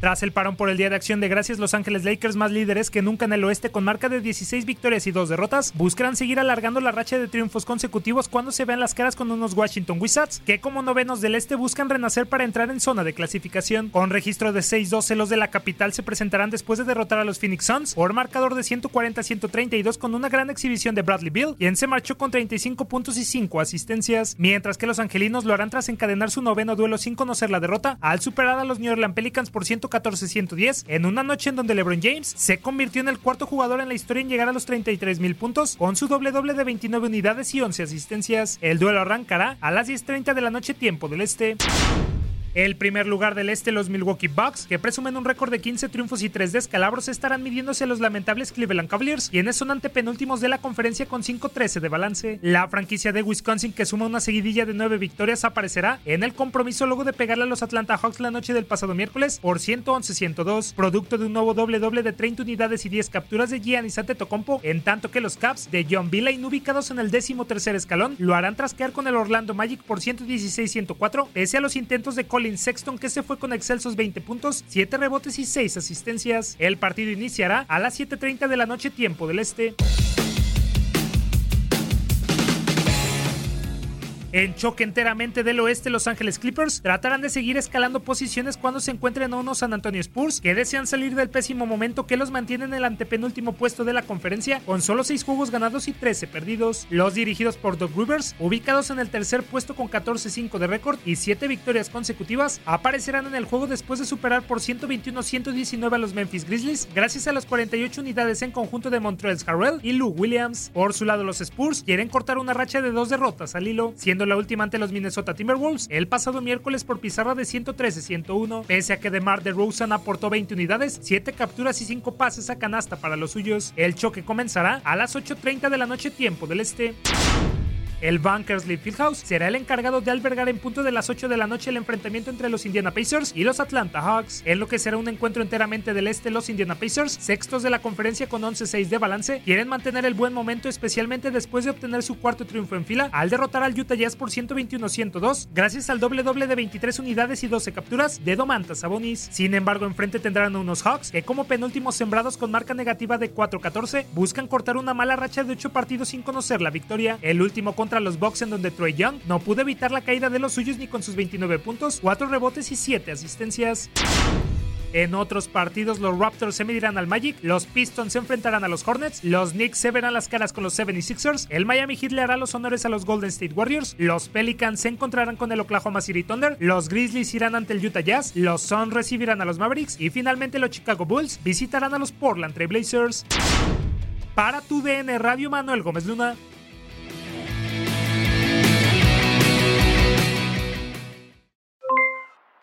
Tras el parón por el Día de Acción de Gracias, Los Ángeles Lakers, más líderes que nunca en el oeste con marca de 16 victorias y 2 derrotas, buscarán seguir alargando la racha de triunfos consecutivos cuando se vean las caras con unos Washington Wizards, que como novenos del este buscan renacer para entrar en zona de clasificación. Con registro de 6-12, los de la capital se presentarán después de derrotar a los Phoenix Suns por marcador de 140-132 con una gran exhibición de Bradley Bill, quien se marchó con 35 puntos y 5 asistencias, mientras que los angelinos lo harán tras encadenar su noveno duelo sin conocer la derrota al superar a los New Orleans Pelicans por 100 114-110 en una noche en donde LeBron James se convirtió en el cuarto jugador en la historia en llegar a los 33 mil puntos con su doble doble de 29 unidades y 11 asistencias. El duelo arrancará a las 10.30 de la noche tiempo del este. El primer lugar del este, los Milwaukee Bucks, que presumen un récord de 15 triunfos y 3 descalabros, estarán midiéndose a los lamentables Cleveland Cavaliers, quienes son antepenúltimos de la conferencia con 5-13 de balance. La franquicia de Wisconsin, que suma una seguidilla de 9 victorias, aparecerá en el compromiso luego de pegarle a los Atlanta Hawks la noche del pasado miércoles por 111-102, producto de un nuevo doble-doble de 30 unidades y 10 capturas de Giannis Antetokounmpo, en tanto que los Caps de John Villain, ubicados en el décimo tercer escalón, lo harán trasquear con el Orlando Magic por 116-104, pese a los intentos de Colin Sexton que se fue con excelsos 20 puntos, 7 rebotes y 6 asistencias. El partido iniciará a las 7.30 de la noche tiempo del este. En choque enteramente del oeste, Los Ángeles Clippers tratarán de seguir escalando posiciones cuando se encuentren a unos San Antonio Spurs que desean salir del pésimo momento que los mantiene en el antepenúltimo puesto de la conferencia con solo 6 juegos ganados y 13 perdidos. Los dirigidos por Doug Rivers, ubicados en el tercer puesto con 14-5 de récord y 7 victorias consecutivas, aparecerán en el juego después de superar por 121-119 a los Memphis Grizzlies gracias a las 48 unidades en conjunto de Montreal Harrell y Lou Williams. Por su lado, los Spurs quieren cortar una racha de dos derrotas al hilo, siendo la última ante los Minnesota Timberwolves el pasado miércoles por pizarra de 113-101, pese a que DeMar DeRozan aportó 20 unidades, 7 capturas y 5 pases a canasta para los suyos. El choque comenzará a las 8.30 de la noche tiempo del este. El Bankers Lee Fieldhouse será el encargado de albergar en punto de las 8 de la noche el enfrentamiento entre los Indiana Pacers y los Atlanta Hawks, en lo que será un encuentro enteramente del este. Los Indiana Pacers, sextos de la conferencia con 11-6 de balance, quieren mantener el buen momento, especialmente después de obtener su cuarto triunfo en fila al derrotar al Utah Jazz por 121-102, gracias al doble doble de 23 unidades y 12 capturas de Domantas Sabonis. Sin embargo, enfrente tendrán unos Hawks que, como penúltimos sembrados con marca negativa de 4-14, buscan cortar una mala racha de 8 partidos sin conocer la victoria. El último con contra los Bucks en donde Troy Young no pudo evitar la caída de los suyos ni con sus 29 puntos, 4 rebotes y 7 asistencias. En otros partidos, los Raptors se medirán al Magic, los Pistons se enfrentarán a los Hornets, los Knicks se verán las caras con los 76ers, el Miami Heat le hará los honores a los Golden State Warriors, los Pelicans se encontrarán con el Oklahoma City Thunder, los Grizzlies irán ante el Utah Jazz, los Suns recibirán a los Mavericks y finalmente los Chicago Bulls visitarán a los Portland Trail Blazers. Para tu DN Radio Manuel Gómez Luna.